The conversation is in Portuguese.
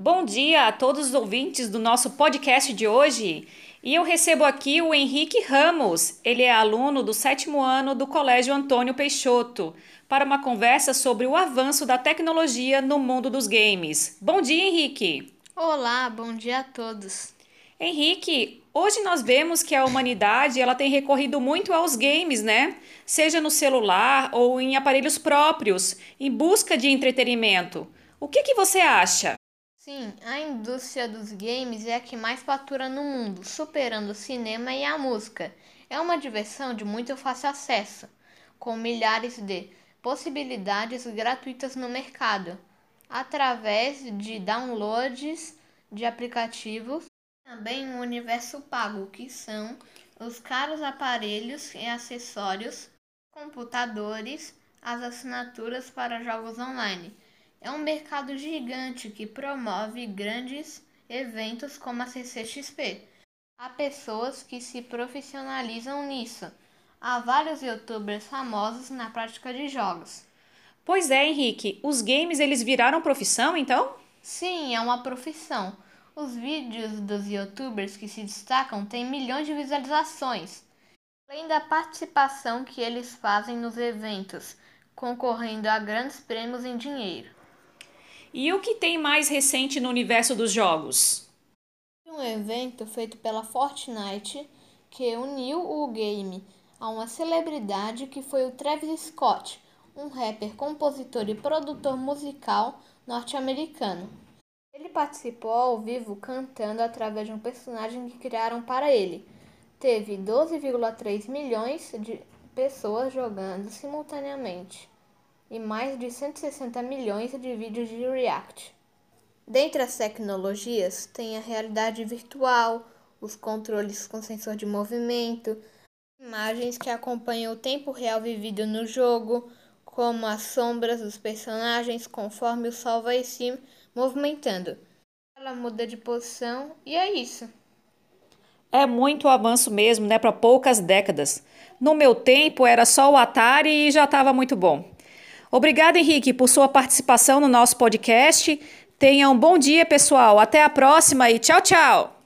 Bom dia a todos os ouvintes do nosso podcast de hoje. E eu recebo aqui o Henrique Ramos. Ele é aluno do sétimo ano do Colégio Antônio Peixoto para uma conversa sobre o avanço da tecnologia no mundo dos games. Bom dia, Henrique. Olá, bom dia a todos. Henrique, hoje nós vemos que a humanidade ela tem recorrido muito aos games, né? Seja no celular ou em aparelhos próprios, em busca de entretenimento. O que, que você acha? Sim, a indústria dos games é a que mais fatura no mundo, superando o cinema e a música. É uma diversão de muito fácil acesso, com milhares de possibilidades gratuitas no mercado, através de downloads de aplicativos, também um universo pago, que são os caros aparelhos e acessórios, computadores, as assinaturas para jogos online é um mercado gigante que promove grandes eventos como a CCXP. Há pessoas que se profissionalizam nisso. Há vários youtubers famosos na prática de jogos. Pois é, Henrique, os games eles viraram profissão então? Sim, é uma profissão. Os vídeos dos youtubers que se destacam têm milhões de visualizações, além da participação que eles fazem nos eventos, concorrendo a grandes prêmios em dinheiro. E o que tem mais recente no universo dos jogos? Um evento feito pela Fortnite que uniu o game a uma celebridade que foi o Travis Scott, um rapper, compositor e produtor musical norte-americano. Ele participou ao vivo cantando através de um personagem que criaram para ele. Teve 12,3 milhões de pessoas jogando simultaneamente e mais de 160 milhões de vídeos de React. Dentre as tecnologias, tem a realidade virtual, os controles com sensor de movimento, imagens que acompanham o tempo real vivido no jogo, como as sombras dos personagens conforme o sol vai se movimentando. Ela muda de posição e é isso. É muito avanço mesmo, né, para poucas décadas. No meu tempo era só o Atari e já estava muito bom. Obrigada, Henrique, por sua participação no nosso podcast. Tenha um bom dia, pessoal. Até a próxima e tchau, tchau.